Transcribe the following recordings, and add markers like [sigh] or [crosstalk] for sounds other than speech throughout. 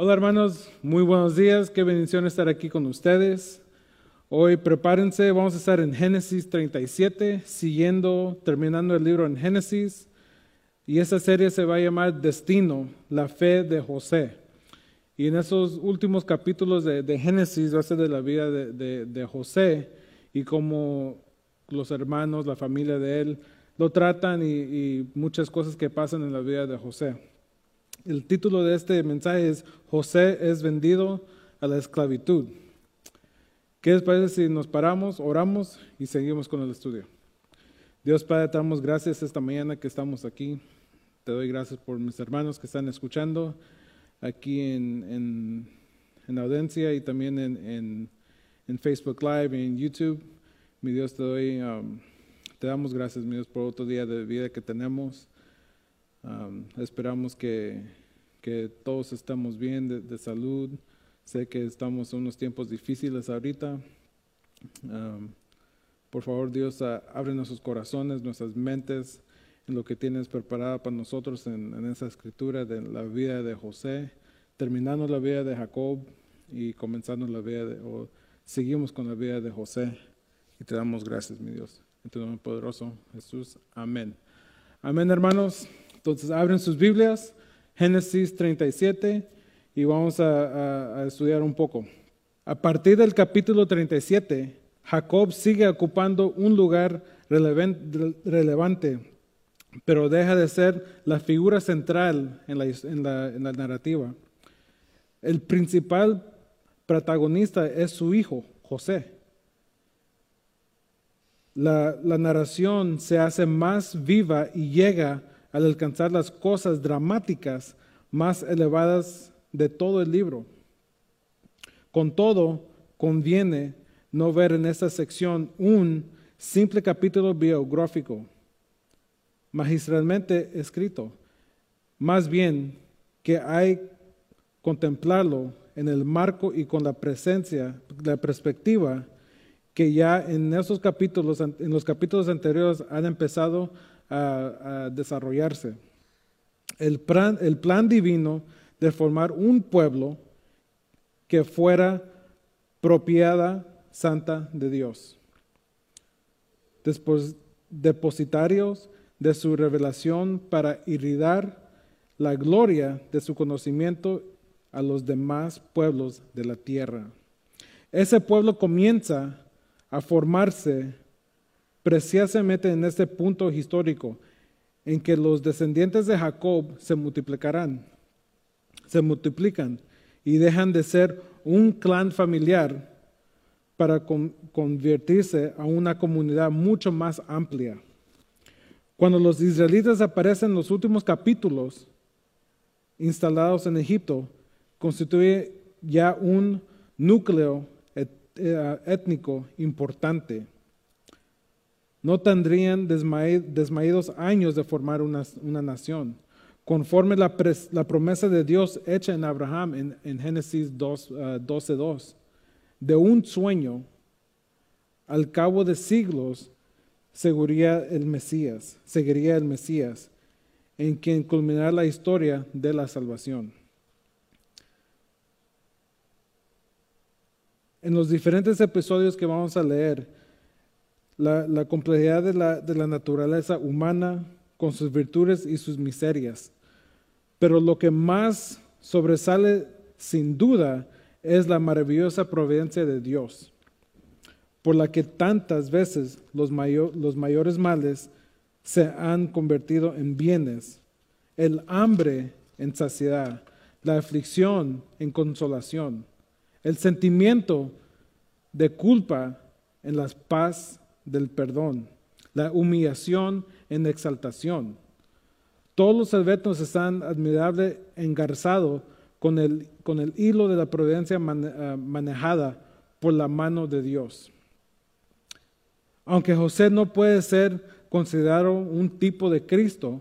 Hola hermanos, muy buenos días, qué bendición estar aquí con ustedes. Hoy prepárense, vamos a estar en Génesis 37, siguiendo, terminando el libro en Génesis. Y esa serie se va a llamar Destino, la fe de José. Y en esos últimos capítulos de, Génesis va a ser de la vida de, José y cómo los hermanos, la familia de él, lo tratan y muchas cosas que pasan en la vida de José. El título de este mensaje es José es vendido a la esclavitud. ¿Qué les parece si nos paramos, oramos y seguimos con el estudio? Dios Padre, te damos gracias esta mañana que estamos aquí. Te doy gracias por mis hermanos que están escuchando aquí en, en, audiencia y también en, en, Facebook Live y en YouTube. Mi Dios, te doy, um, te damos gracias, mi Dios, por otro día de vida que tenemos esperamos que, que, todos estemos bien de, salud. Sé que estamos en unos tiempos difíciles ahorita. por favor, Dios, abre nuestros corazones, nuestras mentes en lo que tienes preparado para nosotros en, en, esa escritura de la vida de José, terminando la vida de Jacob y comenzando la vida de, o seguimos con la vida de José. Y te damos gracias, mi Dios. En tu nombre poderoso, Jesús. Amén. Amén, hermanos. Entonces abren sus Biblias, Génesis 37, y vamos a, estudiar un poco. A partir del capítulo 37, Jacob sigue ocupando un lugar relevante, pero deja de ser la figura central en la, narrativa. El principal protagonista es su hijo, José. La, la, narración se hace más viva y llega al alcanzar las cosas dramáticas más elevadas de todo el libro. Con todo, conviene no ver en esta sección un simple capítulo biográfico, magistralmente escrito, más bien que hay contemplarlo en el marco y con la presencia, la perspectiva que ya en esos capítulos, en los capítulos anteriores han empezado a, desarrollarse. El plan, el plan divino de formar un pueblo que fuera propiedad santa de Dios. Después, depositarios de su revelación para irridar la gloria de su conocimiento a los demás pueblos de la tierra. Ese pueblo comienza a formarse precisamente en este punto histórico en que los descendientes de Jacob se multiplicarán, se multiplican y dejan de ser un clan familiar para convertirse a una comunidad mucho más amplia. Cuando los israelitas aparecen en los últimos capítulos instalados en Egipto, constituye ya un núcleo eh, étnico importante no tendrían desmaídos años de formar una, nación, conforme la, la, promesa de Dios hecha en Abraham en, Génesis 12.2. Ah, de un sueño, al cabo de siglos, seguiría el Mesías, seguiría el Mesías, en quien culminará la historia de la salvación. En los diferentes episodios que vamos a leer, la, complejidad de la, de la naturaleza humana con sus virtudes y sus miserias. Pero lo que más sobresale sin duda es la maravillosa providencia de Dios, por la que tantas veces los, los mayores males se han convertido en bienes, el hambre en saciedad, la aflicción en consolación, el sentimiento de culpa en la paz del perdón, la humillación en exaltación. Todos los eventos están admirable engarzados con el, con el hilo de la providencia eh, manejada por la mano de Dios. Aunque José no puede ser considerado un tipo de Cristo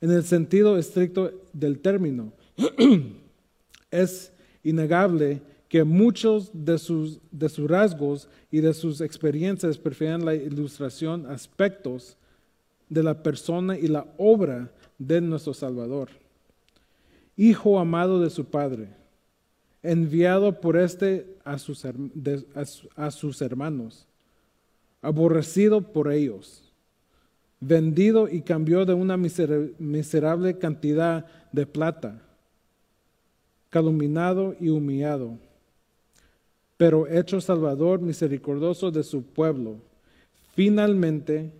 en el sentido estricto del término, [clears throat] es innegable que muchos de sus, de sus rasgos y de sus experiencias prefieren la ilustración aspectos de la persona y la obra de nuestro Salvador. Hijo amado de su Padre, enviado por este a sus, a sus hermanos, aborrecido por ellos, vendido y cambió de una miserable cantidad de plata, calumniado y humillado, pero hecho salvador misericordioso de su pueblo, finalmente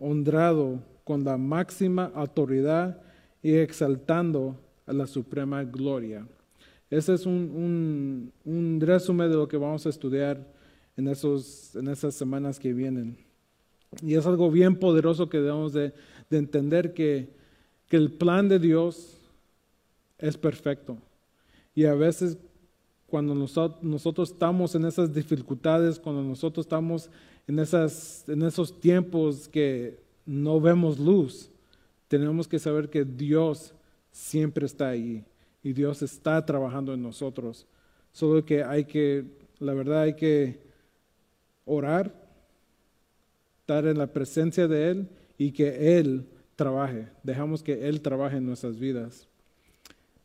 honrado con la máxima autoridad y exaltando a la suprema gloria. Ese es un, resumen de lo que vamos a estudiar en, esos, en esas semanas que vienen. Y es algo bien poderoso que debemos de, entender que, que el plan de Dios es perfecto. Y a veces cuando nosotros, estamos en esas dificultades, cuando nosotros estamos en, esas, en esos tiempos que no vemos luz, tenemos que saber que Dios siempre está ahí y Dios está trabajando en nosotros. Solo que hay que, la verdad, hay que orar, estar en la presencia de Él y que Él trabaje. Dejamos que Él trabaje en nuestras vidas.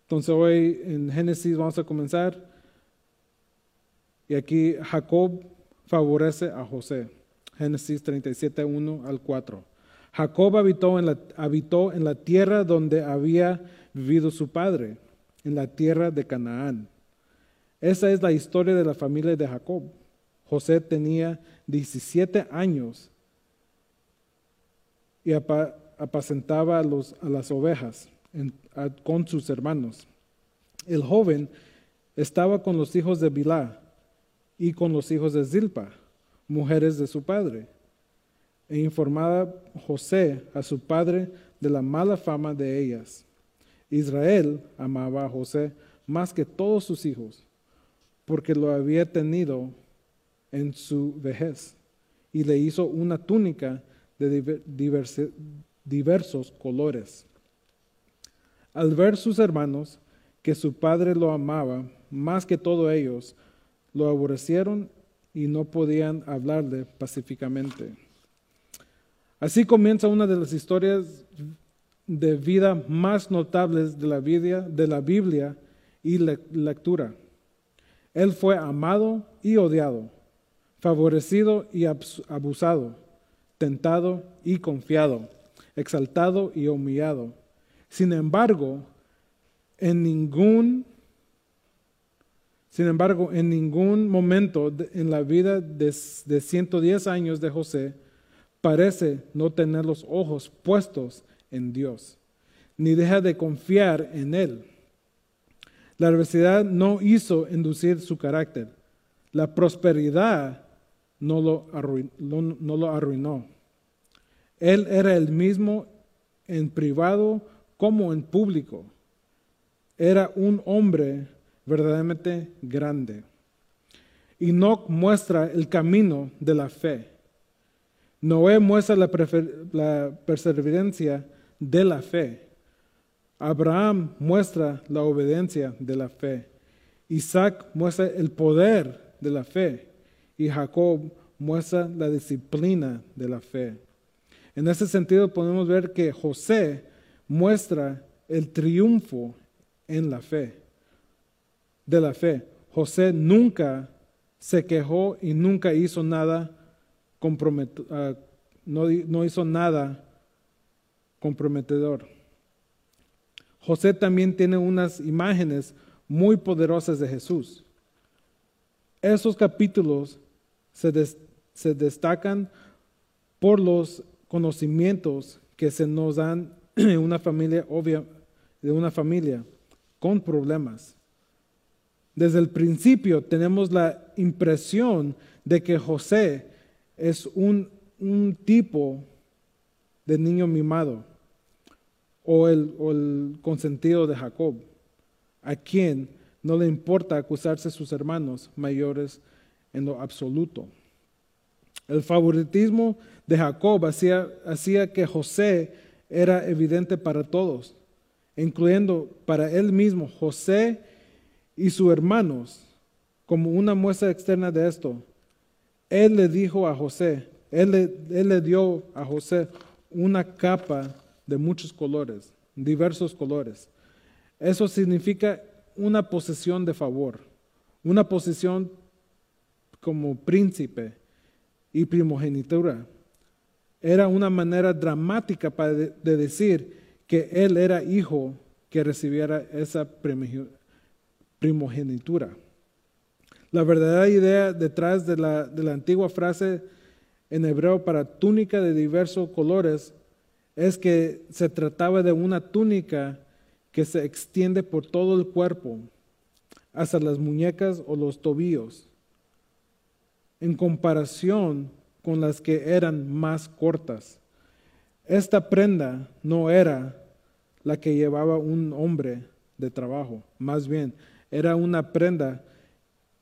Entonces hoy en Génesis vamos a comenzar. Y aquí Jacob favorece a José. Génesis 37, 1 al 4. Jacob habitó en, la, habitó en la tierra donde había vivido su padre en la tierra de Canaán. Esa es la historia de la familia de Jacob. José tenía 17 años y apacentaba a, las ovejas con sus hermanos. El joven estaba con los hijos de Bilá y con los hijos de Zilpa, mujeres de su padre. E informaba José a su padre de la mala fama de ellas. Israel amaba a José más que todos sus hijos, porque lo había tenido en su vejez, y le hizo una túnica de diversos colores. Al ver sus hermanos que su padre lo amaba más que todos ellos, lo aborrecieron y no podían hablarle pacíficamente. Así comienza una de las historias de vida más notables de la Biblia, de la Biblia y lectura. Él fue amado y odiado, favorecido y abusado, tentado y confiado, exaltado y humillado. Sin embargo, en ningún sin embargo, en ningún momento en la vida de, de 110 años de José parece no tener los ojos puestos en Dios, ni deja de confiar en Él. La adversidad no hizo inducir su carácter. La prosperidad no lo, arruinó, no lo arruinó. Él era el mismo en privado como en público. Era un hombre verdaderamente grande. No muestra el camino de la fe. Noé muestra la, la perseverancia de la fe. Abraham muestra la obediencia de la fe. Isaac muestra el poder de la fe. Y Jacob muestra la disciplina de la fe. En ese sentido podemos ver que José muestra el triunfo en la fe, de la fe. José nunca se quejó y nunca hizo nada uh, no, no hizo nada comprometedor. José también tiene unas imágenes muy poderosas de Jesús. Esos capítulos se, destacan por los conocimientos que se nos dan [clears throat] en una familia obvia, de una familia con problemas. Desde el principio tenemos la impresión de que José es un, un tipo de niño mimado o el, el consentido de Jacob, a quien no le importa acusarse a sus hermanos mayores en lo absoluto. El favoritismo de Jacob hacía, hacía que José era evidente para todos, incluyendo para él mismo. José y sus hermanos, como una muestra externa de esto, él le dijo a José, él le, él le dio a José una capa de muchos colores, diversos colores. Eso significa una posesión de favor, una posición como príncipe y primogenitura. Era una manera dramática de decir que él era hijo que recibiera esa primogenitura. La verdadera idea detrás de la, de la antigua frase en hebreo para túnica de diversos colores es que se trataba de una túnica que se extiende por todo el cuerpo, hasta las muñecas o los tobillos, en comparación con las que eran más cortas. Esta prenda no era la que llevaba un hombre de trabajo, más bien era una prenda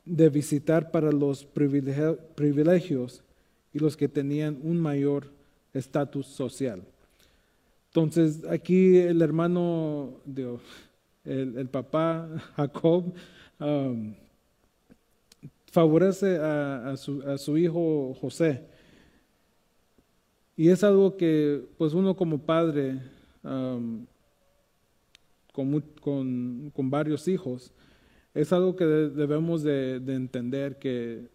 de visitar para los privilegios y los que tenían un mayor estatus social. Entonces aquí el hermano, el, papá [laughs] Jacob, um, favorece a, su, hijo José. Y es algo que pues uno como padre um, con, varios hijos, es algo que debemos de, entender que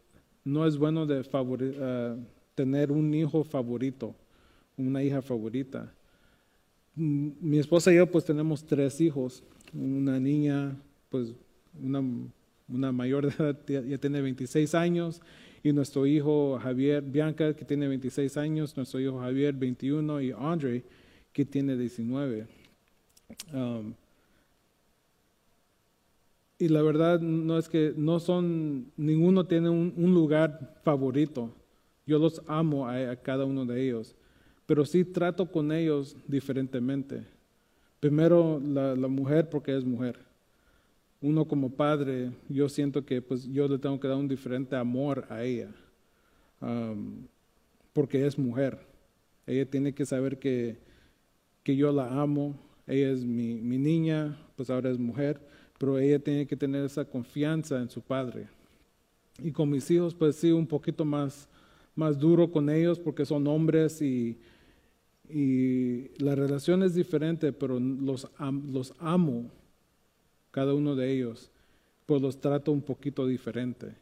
no es bueno de uh, tener un hijo favorito, una hija favorita mi esposa y yo pues tenemos tres hijos, una niña, pues una, una mayor de edad, ya, tiene 26 años, y nuestro hijo Javier Bianca, que tiene 26 años, nuestro hijo Javier 21 y Andre, que tiene 19. Um, y la verdad no es que no son, ninguno tiene un, lugar favorito. Yo los amo a cada uno de ellos pero sí trato con ellos diferentemente. Primero la, mujer porque es mujer. Uno como padre, yo siento que pues yo le tengo que dar un diferente amor a ella, porque es mujer. Ella tiene que saber que, que yo la amo, ella es mi, mi niña, pues ahora es mujer, pero ella tiene que tener esa confianza en su padre. Y con mis hijos, pues sí, un poquito más, más duro con ellos porque son hombres y y la relación es diferente, pero los, los amo, cada uno de ellos, pues los trato un poquito diferente.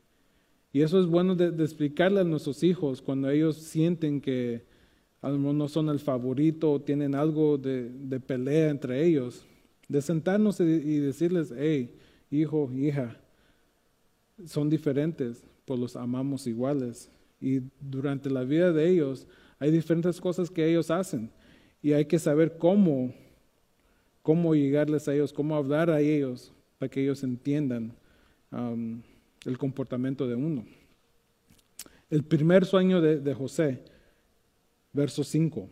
Y eso es bueno de, explicarle a nuestros hijos cuando ellos sienten que a lo mejor no son el favorito o tienen algo de, pelea entre ellos, de sentarnos y, decirles, hey, hijo, hija, son diferentes, pues los amamos iguales. Y durante la vida de ellos, hay diferentes cosas que ellos hacen y hay que saber cómo, cómo llegarles a ellos, cómo hablar a ellos para que ellos entiendan um, el comportamiento de uno. El primer sueño de, de José, verso 5.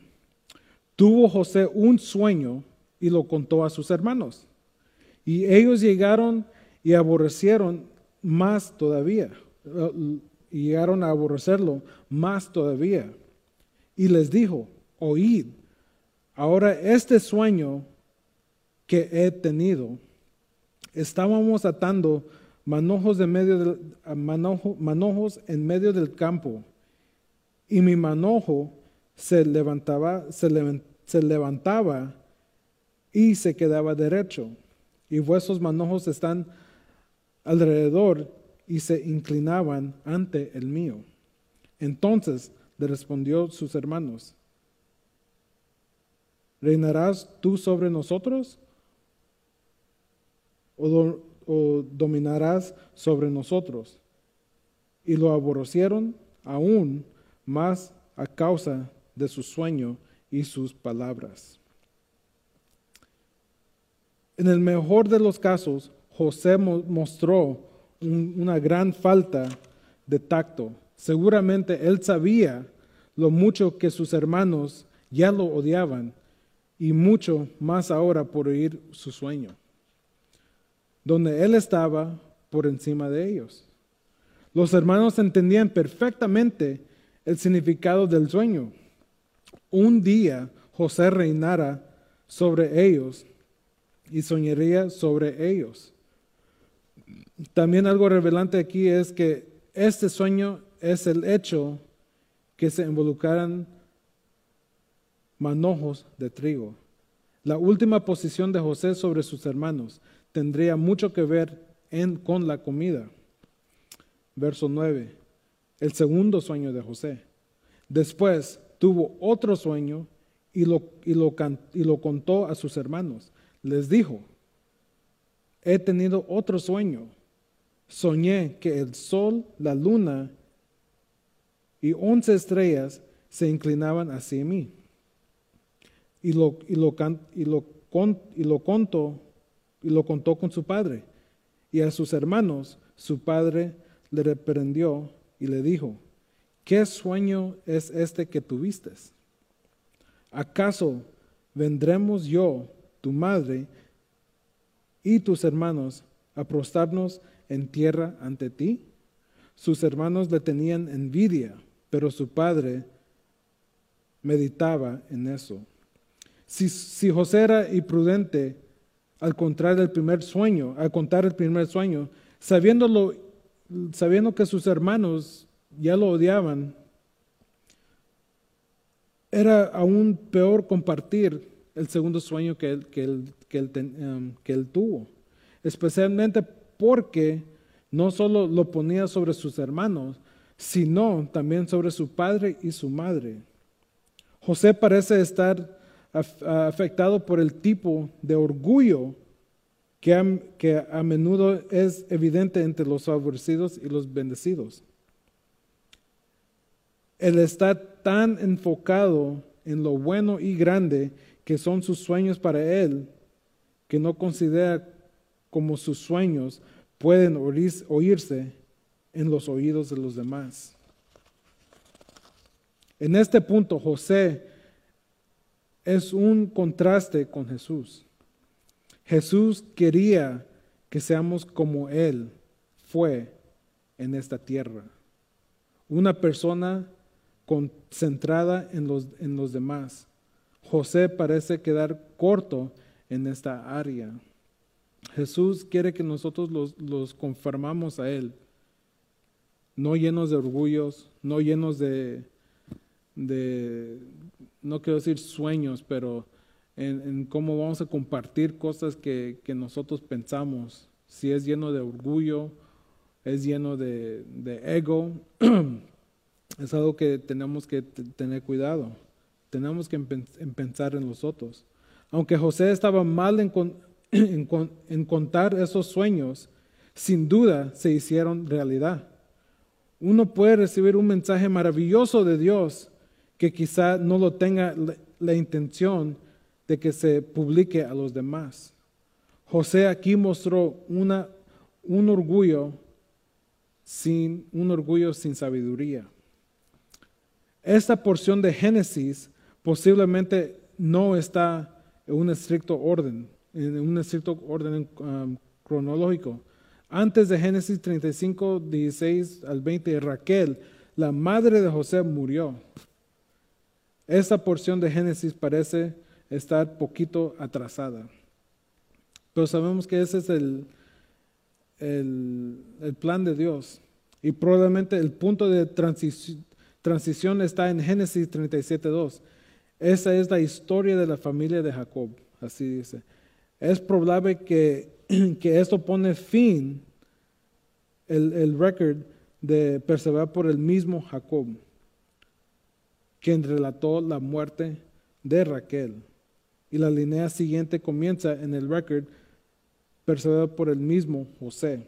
Tuvo José un sueño y lo contó a sus hermanos. Y ellos llegaron y aborrecieron más todavía. Y llegaron a aborrecerlo más todavía y les dijo, oíd, ahora este sueño que he tenido, estábamos atando manojos, de medio del, manojos en medio del campo y mi manojo se levantaba, se, se levantaba y se quedaba derecho y vuestros manojos están alrededor y se inclinaban ante el mío. Entonces le respondió sus hermanos, ¿reinarás tú sobre nosotros? ¿O, dominarás sobre nosotros? Y lo aborrecieron aún más a causa de su sueño y sus palabras. En el mejor de los casos, José mostró una gran falta de tacto Seguramente él sabía lo mucho que sus hermanos ya lo odiaban y mucho más ahora por oír su sueño, donde él estaba por encima de ellos. Los hermanos entendían perfectamente el significado del sueño. Un día José reinara sobre ellos y soñaría sobre ellos. También algo revelante aquí es que este sueño es el hecho que se involucraran manojos de trigo. La última posición de José sobre sus hermanos tendría mucho que ver con la comida. Verso 9. El segundo sueño de José. Después tuvo otro sueño y lo, y lo, y lo contó a sus hermanos. Les dijo, he tenido otro sueño. Soñé que el sol, la luna y once estrellas se inclinaban hacia mí. Y lo, y lo, y lo, y lo contó y lo contó con su padre. Y a sus hermanos, su padre le reprendió y le dijo, ¿qué sueño es este que tuviste? ¿Acaso vendremos yo, tu madre, y tus hermanos a prostrarnos en tierra ante ti? Sus hermanos le tenían envidia, pero su padre meditaba en eso. Si, si José era imprudente al contar el primer sueño, al contar el primer sueño, sabiéndolo, sabiendo que sus hermanos ya lo odiaban, era aún peor compartir el segundo sueño que él, que él, que él, um, que él tuvo, especialmente porque no solo lo ponía sobre sus hermanos, sino también sobre su padre y su madre. José parece estar afectado por el tipo de orgullo que a, que a menudo es evidente entre los favorecidos y los bendecidos. Él está tan enfocado en lo bueno y grande que son sus sueños para él, que no considera como sus sueños pueden oírse en los oídos de los demás. En este punto, José es un contraste con Jesús. Jesús quería que seamos como Él fue en esta tierra. Una persona concentrada en los, en los demás. José parece quedar corto en esta área. Jesús quiere que nosotros los, los conformamos a Él, no llenos de orgullos, no llenos de, de no quiero decir sueños, pero en, cómo vamos a compartir cosas que, que, nosotros pensamos. Si es lleno de orgullo, es lleno de, de ego, [clears throat] es algo que tenemos que tener cuidado. Tenemos que pensar en los otros. Aunque José estaba mal [clears throat] en, contar esos sueños, sin duda se hicieron realidad. Uno puede recibir un mensaje maravilloso de Dios que quizá no lo tenga la, intención de que se publique a los demás. José aquí mostró un orgullo sin un orgullo sin sabiduría. Esta porción de Génesis posiblemente no está en un estricto orden, en un estricto orden um, cronológico. Antes de Génesis 35, 16 al 20, Raquel, la madre de José, murió. Esta porción de Génesis parece estar poquito atrasada. Pero sabemos que ese es el, el, plan de Dios. Y probablemente el punto de transición, está en Génesis 37.2. Esa es la historia de la familia de Jacob, así dice. Es probable que, [clears throat] que esto pone fin el, el récord de perseverar por el mismo Jacob quien relató la muerte de Raquel. Y la línea siguiente comienza en el record perseguido por el mismo José.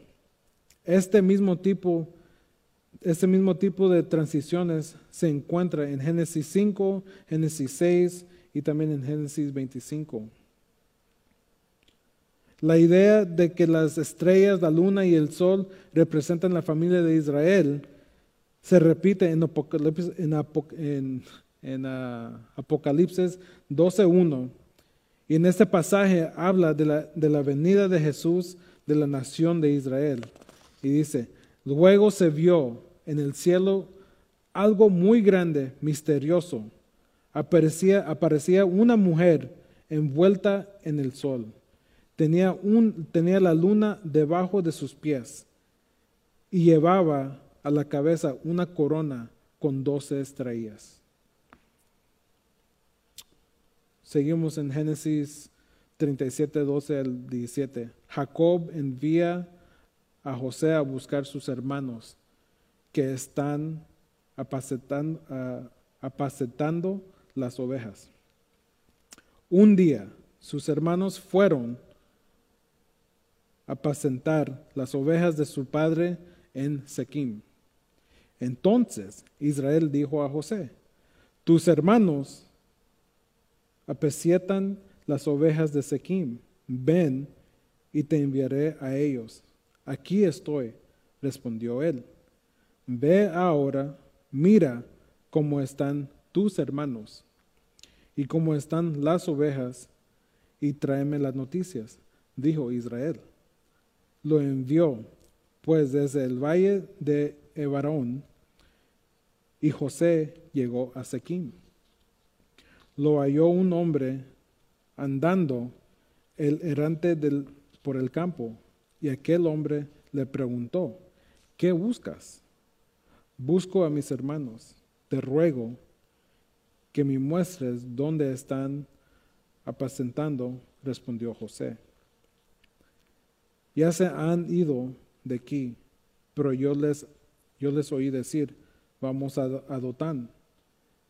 Este mismo tipo este mismo tipo de transiciones se encuentra en Génesis 5, Génesis 6 y también en Génesis 25. La idea de que las estrellas, la luna y el sol representan la familia de Israel se repite en Apocalipsis, en, en, uh, Apocalipsis 12.1. Y en este pasaje habla de la, de la venida de Jesús de la nación de Israel. Y dice, luego se vio en el cielo algo muy grande, misterioso. Aparecía, aparecía una mujer envuelta en el sol. Tenía, un, tenía la luna debajo de sus pies y llevaba a la cabeza una corona con doce estrellas. Seguimos en Génesis 37, 12 al 17. Jacob envía a José a buscar sus hermanos. Que están apacetando, apacetando las ovejas. Un día sus hermanos fueron a apacentar las ovejas de su padre en Sequim. Entonces Israel dijo a José, tus hermanos apacietan las ovejas de Sequim, ven y te enviaré a ellos. Aquí estoy, respondió él. Ve ahora, mira cómo están tus hermanos y cómo están las ovejas y tráeme las noticias, dijo Israel. Lo envió, pues, desde el valle de Ebarón, y José llegó a Sequim. Lo halló un hombre andando el errante del, por el campo, y aquel hombre le preguntó, ¿qué buscas? Busco a mis hermanos, te ruego que me muestres dónde están apacentando, respondió José. Ya se han ido de aquí, pero yo les, yo les oí decir, vamos a, a Dotán,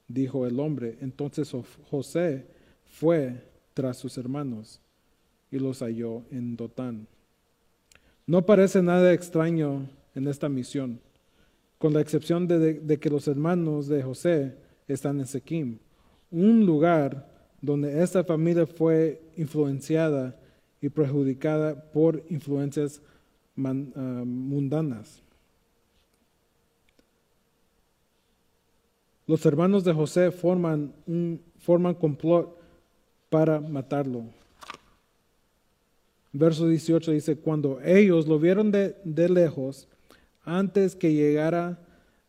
dijo el hombre. Entonces José fue tras sus hermanos y los halló en Dotán. No parece nada extraño en esta misión, con la excepción de, que los hermanos de José están en Sequim, un lugar donde esta familia fue influenciada y perjudicada por influencias ah, mundanas. Los hermanos de José forman un forman complot para matarlo. Verso 18 dice, cuando ellos lo vieron de, lejos, antes que llegara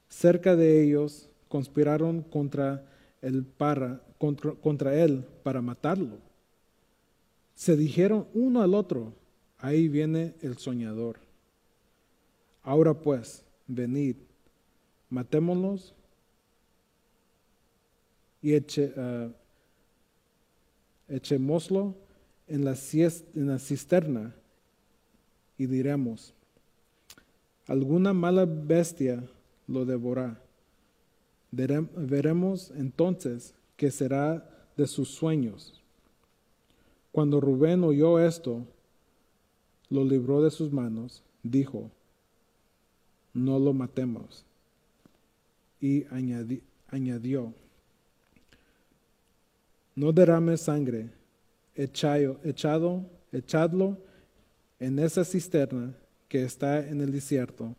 cerca de ellos, conspiraron contra, el para, contra, él para matarlo. Se dijeron uno al otro, ahí viene el soñador. Ahora pues, venid, matémonos y uh, echémoslo en la, en la cisterna y diremos, alguna mala bestia lo devorará. Veremos entonces qué será de sus sueños. Cuando Rubén oyó esto, lo libró de sus manos, dijo, no lo matemos. Y añadió, no derrame sangre, echado, echado, echadlo en esa cisterna que está en el desierto,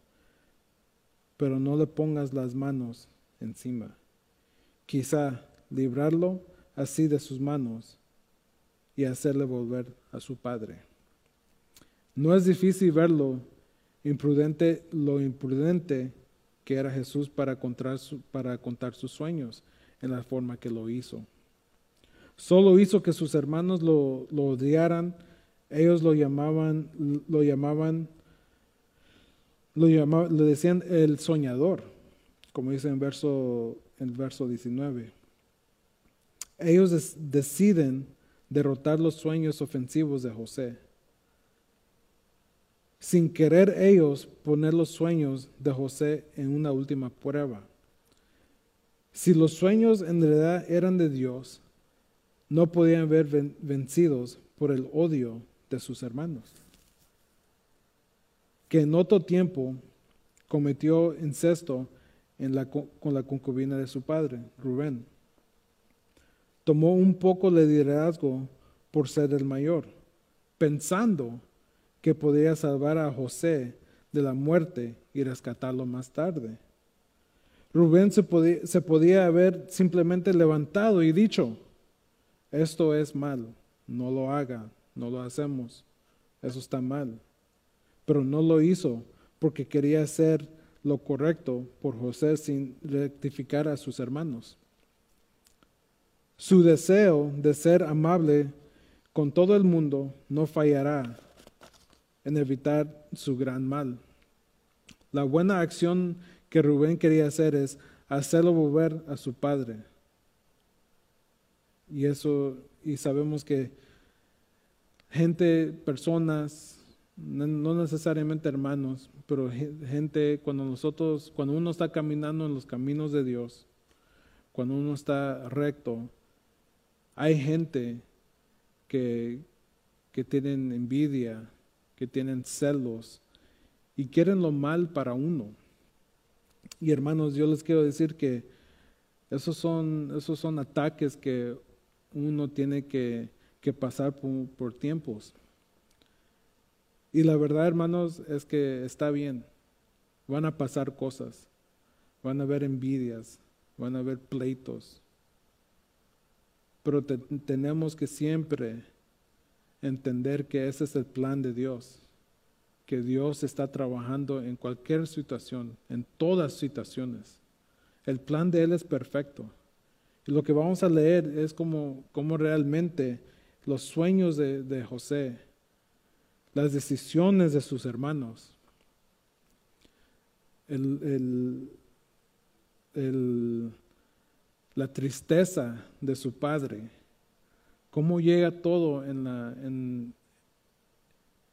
pero no le pongas las manos encima. Quizá librarlo así de sus manos y hacerle volver a su padre. No es difícil verlo imprudente, lo imprudente que era Jesús para contar, para contar sus sueños en la forma que lo hizo. Solo hizo que sus hermanos lo, odiaran. Ellos lo llamaban, lo llamaban, lo le decían el soñador, como dice en verso, en verso 19. Ellos deciden derrotar los sueños ofensivos de José. Sin querer ellos poner los sueños de José en una última prueba. Si los sueños en realidad eran de Dios, no podían ver vencidos por el odio de sus hermanos, que en otro tiempo cometió incesto con la concubina de su padre, Rubén. Tomó un poco de liderazgo por ser el mayor, pensando que podía salvar a José de la muerte y rescatarlo más tarde. Rubén se podía, se podía haber simplemente levantado y dicho, esto es mal, no lo haga, no lo hacemos, eso está mal. Pero no lo hizo porque quería hacer lo correcto por José sin rectificar a sus hermanos. Su deseo de ser amable con todo el mundo no fallará en evitar su gran mal. La buena acción que Rubén quería hacer es hacerlo volver a su padre. Y eso, y sabemos que gente, personas no necesariamente hermanos, pero gente, cuando nosotros, cuando uno está caminando en los caminos de Dios, cuando uno está recto, hay gente que, que tienen envidia, que tienen celos y quieren lo mal para uno. Y hermanos, yo les quiero decir que esos son, esos son ataques que uno tiene que, pasar por tiempos. Y la verdad, hermanos, es que está bien. Van a pasar cosas. Van a haber envidias. Van a haber pleitos. Pero tenemos que siempre entender que ese es el plan de Dios. Que Dios está trabajando en cualquier situación, en todas situaciones. El plan de Él es perfecto. Y lo que vamos a leer es como, como realmente los sueños de, de José las decisiones de sus hermanos, la tristeza de su padre, cómo llega todo en,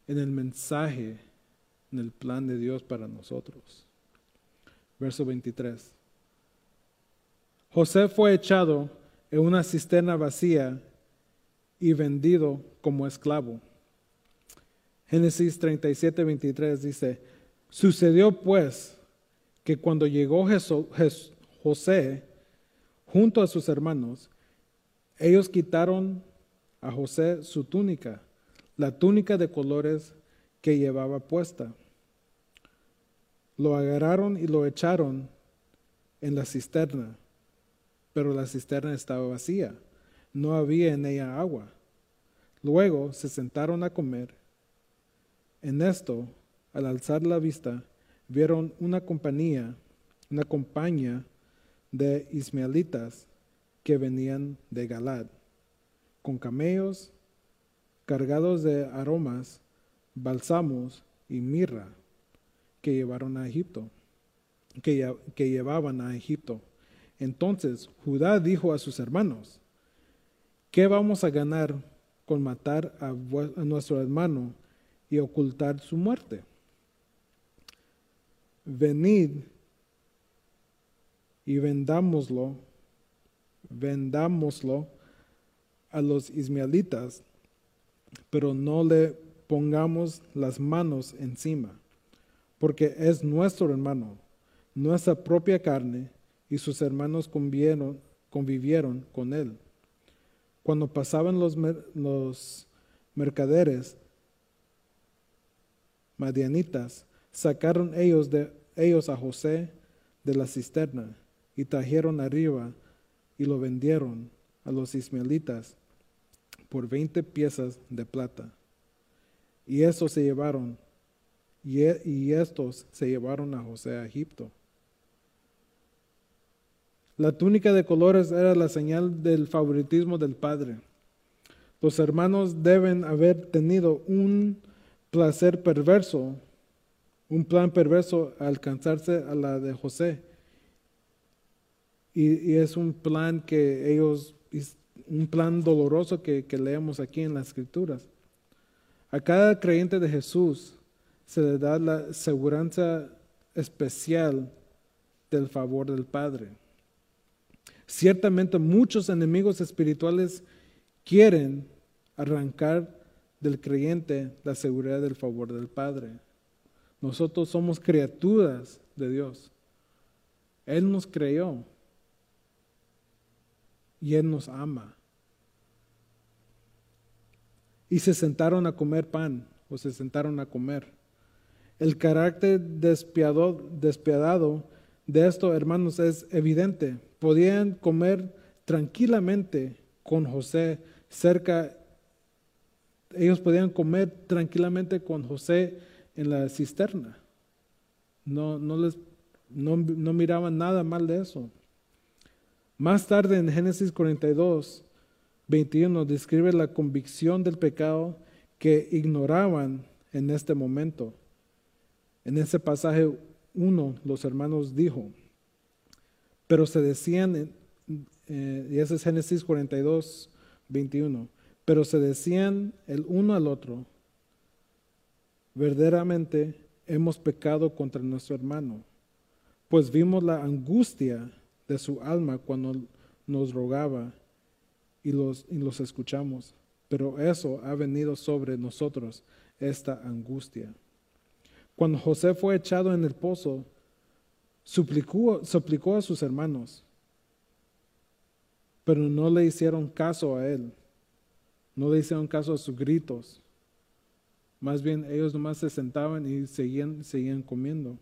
en el mensaje, en el plan de Dios para nosotros. Verso 23. José fue echado en una cisterna vacía y vendido como esclavo. Génesis 37, 23 dice, sucedió pues que cuando llegó José junto a sus hermanos, ellos quitaron a José su túnica, la túnica de colores que llevaba puesta. Lo agarraron y lo echaron en la cisterna, pero la cisterna estaba vacía, no había en ella agua. Luego se sentaron a comer en esto, al alzar la vista, vieron una compañía, una compañía de ismaelitas que venían de Galad, con camellos cargados de aromas, bálsamos y mirra que llevaron a Egipto, que, llevaban a Egipto. Entonces Judá dijo a sus hermanos, ¿qué vamos a ganar con matar a nuestro hermano? Y ocultar su muerte. Venid y vendámoslo, vendámoslo a los ismaelitas, pero no le pongamos las manos encima, porque es nuestro hermano, nuestra propia carne, y sus hermanos convivieron, con él. Cuando pasaban los mercaderes, madianitas, sacaron ellos, de, ellos a José de la cisterna y trajeron arriba y lo vendieron a los ismaelitas por veinte piezas de plata. Y estos se llevaron, y, e, y estos se llevaron a José a Egipto. La túnica de colores era la señal del favoritismo del padre. Los hermanos deben haber tenido un placer perverso, un plan perverso alcanzarse a la de José. Y, es un plan que ellos, un plan doloroso que, que leemos aquí en las escrituras. A cada creyente de Jesús se le da la seguridad especial del favor del Padre. Ciertamente muchos enemigos espirituales quieren arrancar del creyente la seguridad del favor del Padre. Nosotros somos criaturas de Dios. Él nos creó y Él nos ama. Y se sentaron a comer pan o se sentaron a comer. El carácter despiadado, despiadado de esto, hermanos, es evidente. Podían comer tranquilamente con José cerca ellos podían comer tranquilamente con José en la cisterna. No, no, les, no, no miraban nada mal de eso. Más tarde en Génesis 42, 21 describe la convicción del pecado que ignoraban en este momento. En ese pasaje 1 los hermanos dijo, pero se decían, eh, y ese es Génesis 42, 21, pero se decían el uno al otro, verdaderamente hemos pecado contra nuestro hermano, pues vimos la angustia de su alma cuando nos rogaba y los, y los escuchamos. Pero eso ha venido sobre nosotros, esta angustia. Cuando José fue echado en el pozo, suplicó, suplicó a sus hermanos, pero no le hicieron caso a él, no le hicieron caso a sus gritos. Más bien ellos nomás se sentaban y seguían, seguían comiendo.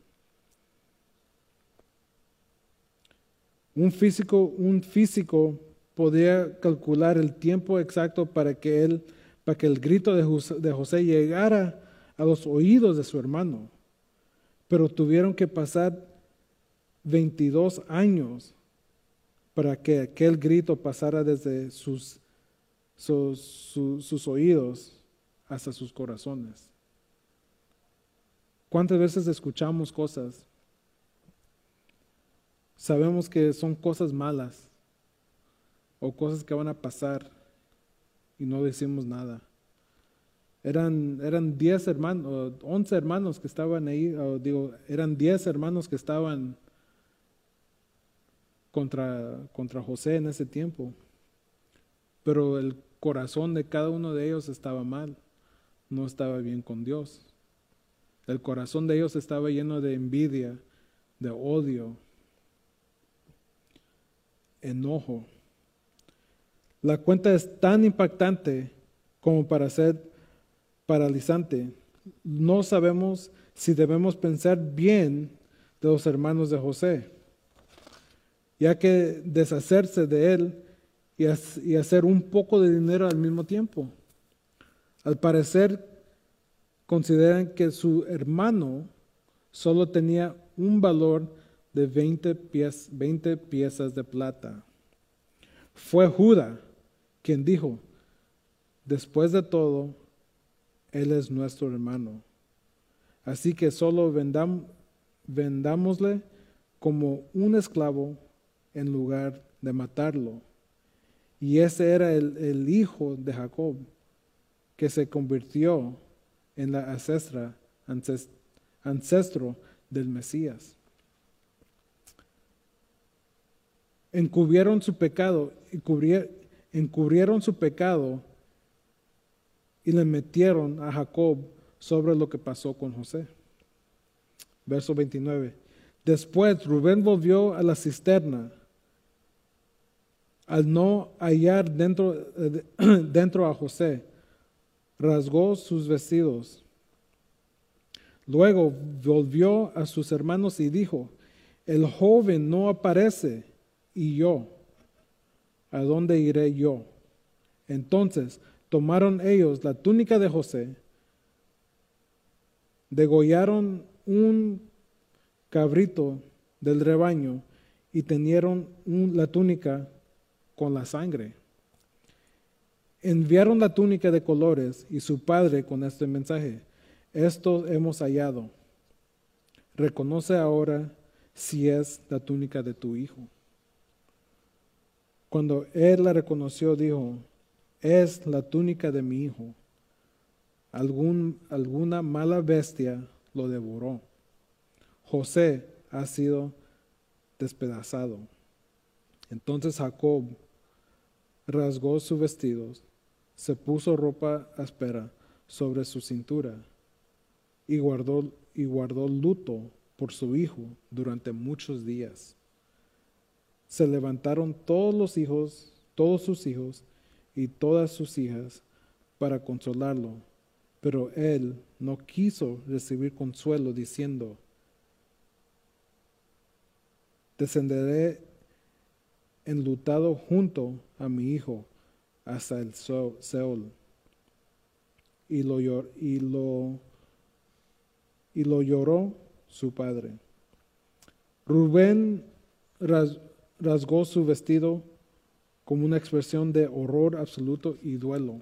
Un físico, un físico podía calcular el tiempo exacto para que él, para que el grito de José, de José llegara a los oídos de su hermano. Pero tuvieron que pasar 22 años para que aquel grito pasara desde sus, sus, oídos hasta sus corazones. ¿Cuántas veces escuchamos cosas? Sabemos que son cosas malas o cosas que van a pasar y no decimos nada. Eran, eran 10 hermanos, 11 hermanos que estaban ahí, digo, eran 10 hermanos que estaban contra, contra José en ese tiempo. Pero el corazón de cada uno de ellos estaba mal, no estaba bien con Dios. El corazón de ellos estaba lleno de envidia, de odio, enojo. La cuenta es tan impactante como para ser paralizante. No sabemos si debemos pensar bien de los hermanos de José ya que deshacerse de él y hacer un poco de dinero al mismo tiempo. Al parecer, consideran que su hermano solo tenía un valor de 20, piezas de plata. Fue Judá quien dijo, después de todo, él es nuestro hermano. Así que solo vendámosle como un esclavo en lugar de matarlo. Y ese era el, hijo de Jacob que se convirtió en la ancestra, ancestro del Mesías. Encubrieron su pecado, encubrieron su pecado y le metieron a Jacob sobre lo que pasó con José. Verso 29. Después Rubén volvió a la cisterna al no hallar dentro, [clears throat] dentro a José, rasgó sus vestidos. Luego volvió a sus hermanos y dijo, el joven no aparece y yo, ¿a dónde iré yo? Entonces tomaron ellos la túnica de José, degollaron un cabrito del rebaño y tenieron la túnica con la sangre. Enviaron la túnica de colores y su padre con este mensaje, esto hemos hallado. Reconoce ahora si es la túnica de tu hijo. Cuando él la reconoció, dijo, es la túnica de mi hijo. Algún, alguna mala bestia lo devoró. José ha sido despedazado. Entonces Jacob rasgó sus vestidos, se puso ropa áspera sobre su cintura y guardó, y guardó luto por su hijo durante muchos días. Se levantaron todos los hijos, todos sus hijos y todas sus hijas para consolarlo, pero él no quiso recibir consuelo diciendo, descenderé enlutado junto a mi hijo hasta el Seol. Y lo, y lo, y lo lloró su padre. Rubén rasgó su vestido como una expresión de horror absoluto y duelo,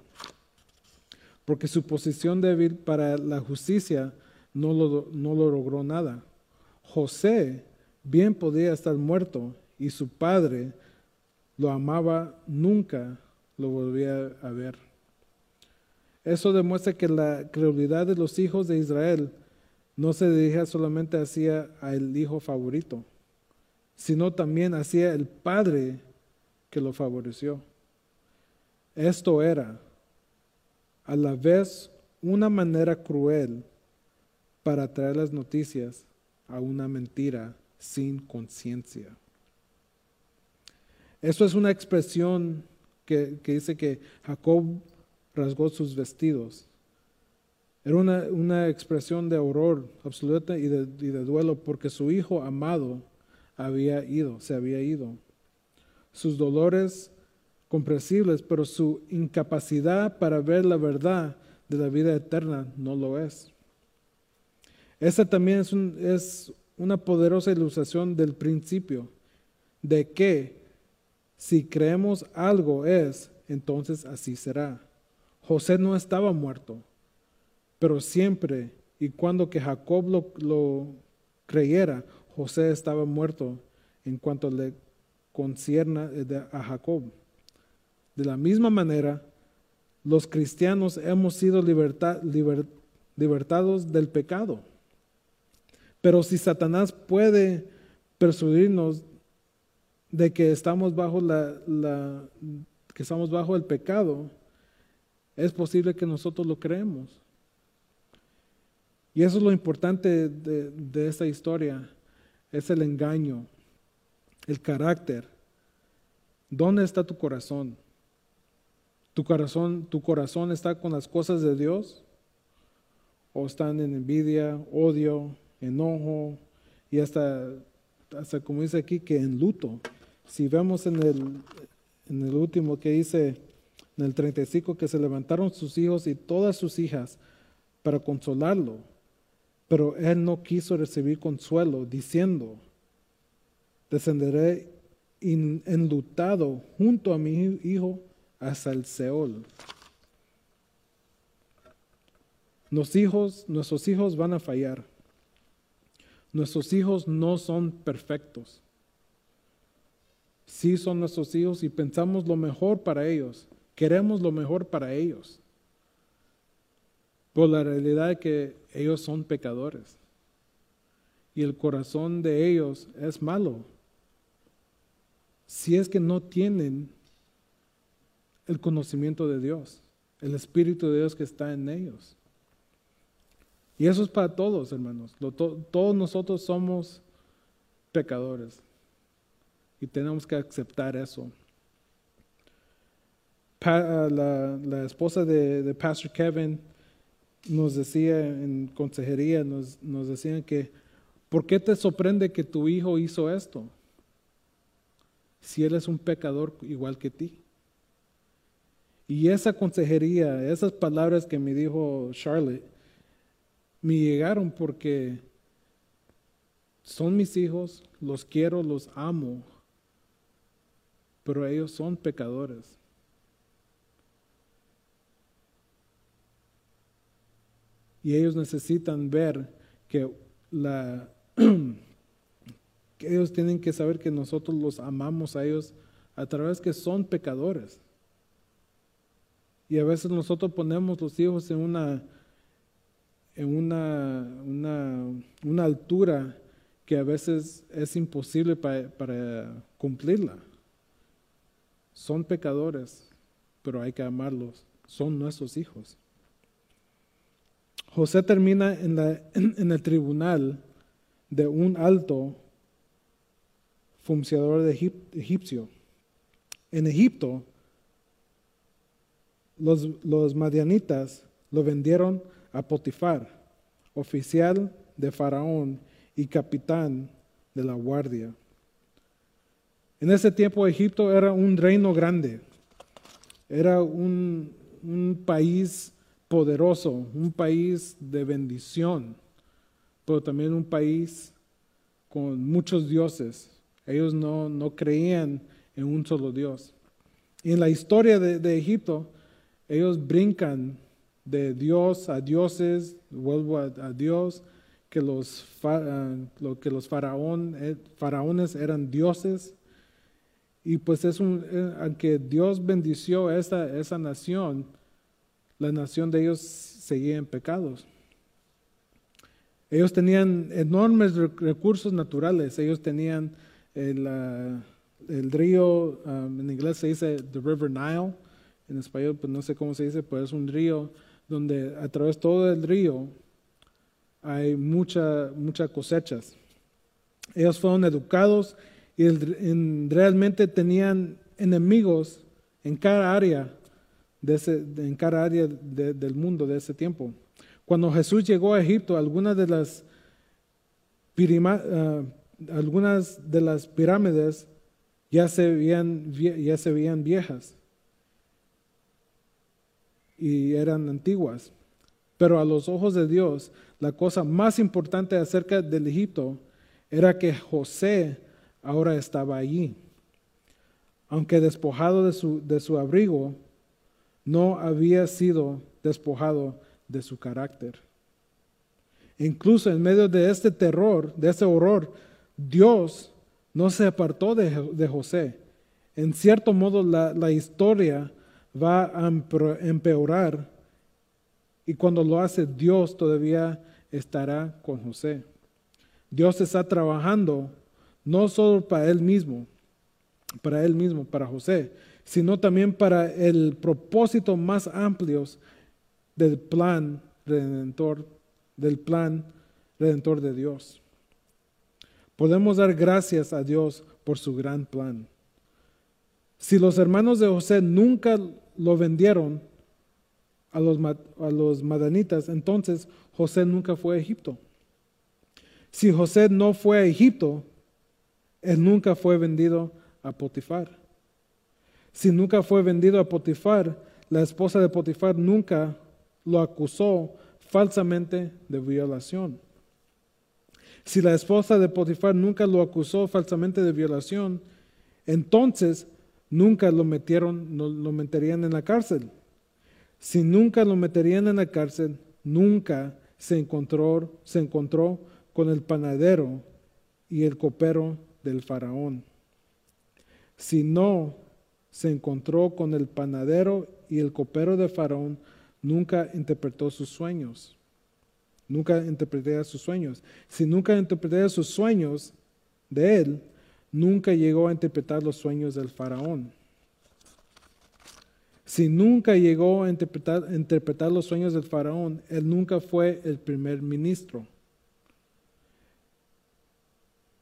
porque su posición débil para la justicia no lo, no lo logró nada. José bien podía estar muerto y su padre lo amaba, nunca lo volvía a ver. Eso demuestra que la credulidad de los hijos de Israel no se dirigía solamente hacia el hijo favorito, sino también hacia el padre que lo favoreció. Esto era a la vez una manera cruel para traer las noticias a una mentira sin conciencia. Eso es una expresión que, dice que Jacob rasgó sus vestidos. Era una, expresión de horror absoluta y de, y de, duelo porque su hijo amado había ido, se había ido. Sus dolores comprensibles, pero su incapacidad para ver la verdad de la vida eterna no lo es. Esta también es, es una poderosa ilustración del principio de que si creemos algo es, entonces así será. José no estaba muerto, pero siempre y cuando que Jacob lo, lo creyera, José estaba muerto en cuanto le concierna eh, a Jacob. De la misma manera, los cristianos hemos sido libertados del pecado. Pero si Satanás puede persuadirnos de que estamos bajo la, que estamos bajo el pecado, es posible que nosotros lo creemos. Y eso es lo importante de, de esta historia, es el engaño, el carácter. ¿Dónde está tu corazón? ¿Tu corazón, ¿Tu corazón está con las cosas de Dios? ¿O están en envidia, odio, enojo y hasta, hasta como dice aquí, que en luto? Si vemos en el, en el último que dice, en el 35, que se levantaron sus hijos y todas sus hijas para consolarlo, pero él no quiso recibir consuelo, diciendo, descenderé enlutado junto a mi hijo hasta el Seol. Nuestros hijos, nuestros hijos van a fallar. Nuestros hijos no son perfectos. Sí son nuestros hijos y pensamos lo mejor para ellos. Queremos lo mejor para ellos. Por la realidad es que ellos son pecadores. Y el corazón de ellos es malo. Si es que no tienen el conocimiento de Dios, el Espíritu de Dios que está en ellos. Y eso es para todos, hermanos. todos nosotros somos pecadores y tenemos que aceptar eso. Ah, la, esposa de, Pastor Kevin nos decía en consejería, nos, nos decían que, ¿por qué te sorprende que tu hijo hizo esto? Si él es un pecador igual que ti. Y esa consejería, esas palabras que me dijo Charlotte, me llegaron porque son mis hijos, los quiero, los amo, pero ellos son pecadores. Y ellos necesitan ver que, la, [clears throat] ellos tienen que saber que nosotros los amamos a ellos a través que son pecadores. Y a veces nosotros ponemos los hijos en una, en una, una, altura que a veces es imposible para cumplirla. Son pecadores, pero hay que amarlos. Son nuestros hijos. José termina en, la, en, el tribunal de un alto funcionador de egipcio. En Egipto, los, madianitas lo vendieron a Potifar, oficial de Faraón y capitán de la guardia. En ese tiempo Egipto era un reino grande, era un, un país poderoso, un país de bendición, pero también un país con muchos dioses. Ellos no, no creían en un solo Dios. Y en la historia de, Egipto, ellos brincan de Dios a dioses, vuelvo a, Dios, que los, lo que los faraón, eh, faraones eran dioses. Y pues es un, eh, aunque Dios bendició esa, esa nación, la nación de ellos seguía en pecados. Ellos tenían enormes recursos naturales. Ellos tenían el, ah, el río, um, en inglés se dice the River Nile, en español pues no sé cómo se dice, pero es un río donde a través de todo el río hay muchas mucha cosechas. Ellos fueron educados y realmente tenían enemigos en cada área, de ese, en cada área del mundo de ese tiempo. Cuando Jesús llegó a Egipto, algunas de las, ah, algunas de las pirámides ya se veían, ya se veían viejas y eran antiguas. Pero a los ojos de Dios, la cosa más importante acerca del Egipto era que José ahora estaba allí. Aunque despojado de su, de su abrigo, no había sido despojado de su carácter. Incluso en medio de este terror, de ese horror, Dios no se apartó de, José. En cierto modo la, historia va a empeorar y cuando lo hace Dios todavía estará con José. Dios está trabajando no solo para él mismo, para él mismo, para José, sino también para el propósito más amplio del plan redentor, del plan redentor de Dios. Podemos dar gracias a Dios por su gran plan. Si los hermanos de José nunca lo vendieron a los, a los madanitas, entonces José nunca fue a Egipto. Si José no fue a Egipto, él nunca fue vendido a Potifar. Si nunca fue vendido a Potifar, la esposa de Potifar nunca lo acusó falsamente de violación. Si la esposa de Potifar nunca lo acusó falsamente de violación, entonces nunca lo metieron, lo meterían en la cárcel. Si nunca lo meterían en la cárcel, nunca se encontró, se encontró con el panadero y el copero del faraón. Si no se encontró con el panadero y el copero del faraón, nunca interpretó sus sueños. Nunca interpreté sus sueños. Si nunca interpreté sus sueños de él, nunca llegó a interpretar los sueños del faraón. Si nunca llegó a interpretar los sueños del faraón, él nunca fue el primer ministro.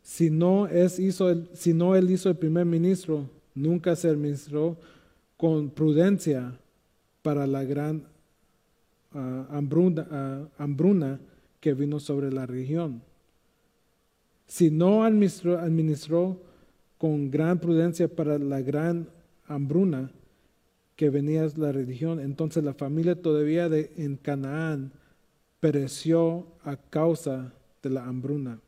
Si no, el, él hizo el primer ministro, nunca se administró con prudencia para la gran hambruna, que vino sobre la región. Si no administró, con gran prudencia para la gran hambruna que venía la religión, entonces la familia todavía de, en Canaán pereció a causa de la hambruna.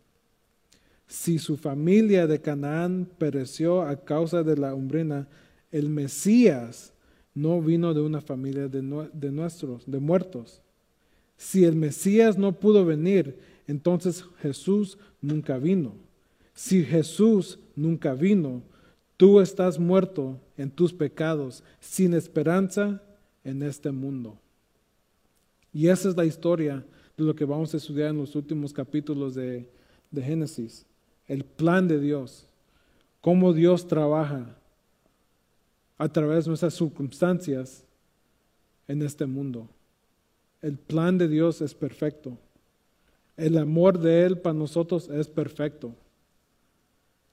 Si su familia de Canaán pereció a causa de la hambruna, el Mesías no vino de una familia de, nuestros, de muertos. Si el Mesías no pudo venir, entonces Jesús nunca vino. Si Jesús nunca vino, tú estás muerto en tus pecados, sin esperanza en este mundo. Y esa es la historia de lo que vamos a estudiar en los últimos capítulos de, de Génesis. El plan de Dios, cómo Dios trabaja a través de nuestras circunstancias en este mundo. El plan de Dios es perfecto. El amor de Él para nosotros es perfecto.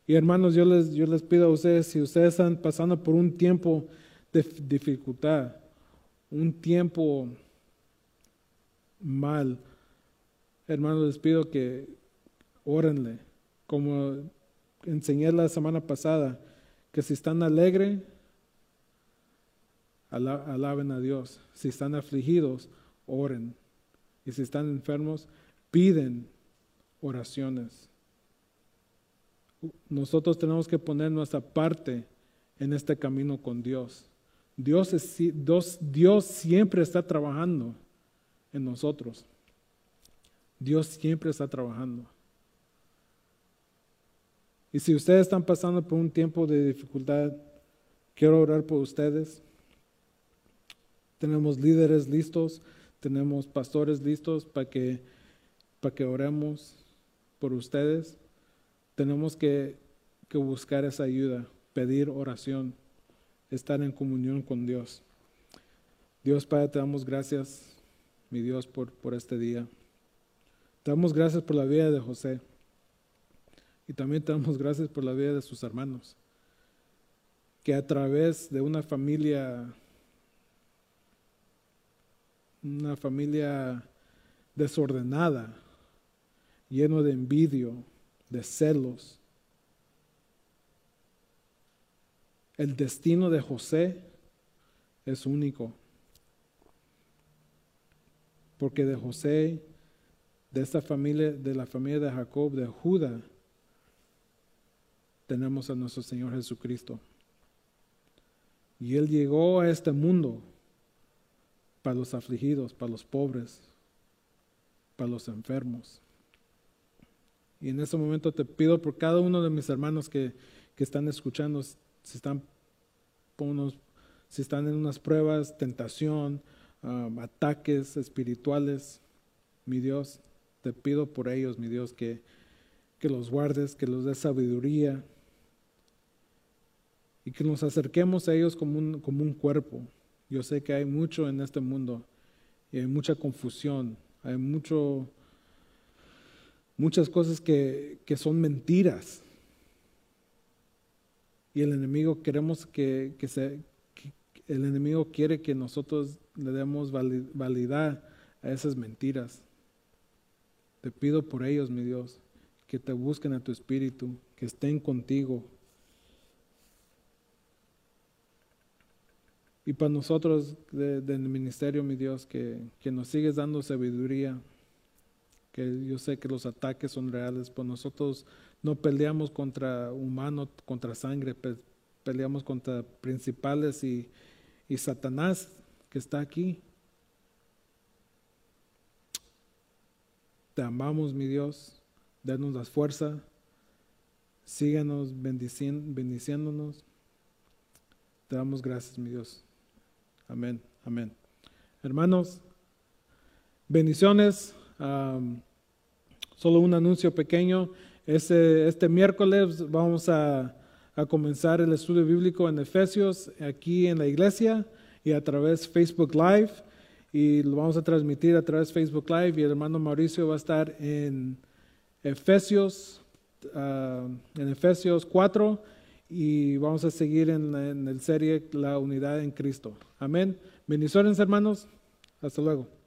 Y hermanos, yo les, yo les pido a ustedes, si ustedes están pasando por un tiempo de dificultad, un tiempo mal, hermanos, les pido que órenle, como enseñé la semana pasada, que si están alegres, alaben a Dios. Si están afligidos, oren. Y si están enfermos, piden oraciones. Nosotros tenemos que poner nuestra parte en este camino con Dios. Dios, es, Dios, Dios siempre está trabajando en nosotros. Dios siempre está trabajando. Y si ustedes están pasando por un tiempo de dificultad, quiero orar por ustedes. tenemos líderes listos, tenemos pastores listos para que, para que oremos por ustedes. Tenemos que, que buscar esa ayuda, pedir oración, estar en comunión con Dios. Dios Padre, te damos gracias, mi Dios, por, por este día. Te damos gracias por la vida de José. Y también te damos gracias por la vida de sus hermanos. Que a través de una familia, una familia desordenada, lleno de envidio, de celos, el destino de José es único porque de José, de esta familia, de la familia de Jacob, de Judá, tenemos a nuestro Señor Jesucristo. Y Él llegó a este mundo para los afligidos, para los pobres, para los enfermos. Y en este momento te pido por cada uno de mis hermanos que, están escuchando, si están, si están en unas pruebas, tentación, Um, ataques espirituales, mi Dios, te pido por ellos, mi Dios, que, que los guardes, que los des sabiduría y que nos acerquemos a ellos como un, como un cuerpo. Yo sé que hay mucho en este mundo y hay mucha confusión, hay mucho, muchas cosas que, que son mentiras. Y el enemigo queremos que, que, se, el enemigo quiere que nosotros le demos validad a esas mentiras. Te pido por ellos, mi Dios, que te busquen a tu espíritu, que estén contigo. Y para nosotros del ministerio, mi Dios, que, que nos sigues dando sabiduría, que yo sé que los ataques son reales, pues nosotros no peleamos contra humanos, contra sangre, peleamos contra principales y, y Satanás que está aquí. Te amamos, mi Dios. Danos la fuerza. Síganos bendiciéndonos. Te damos gracias, mi Dios. Amén, amén. Hermanos, bendiciones. solo un anuncio pequeño. Este, este miércoles vamos a comenzar el estudio bíblico en Efesios aquí en la iglesia y a través Facebook Live. Y lo vamos a transmitir a través de Facebook Live. Y el hermano Mauricio va a estar en Efesios, en Efesios 4. Y vamos a seguir en, en el serie La unidad en Cristo. Amén. Bendiciones, hermanos. Hasta luego.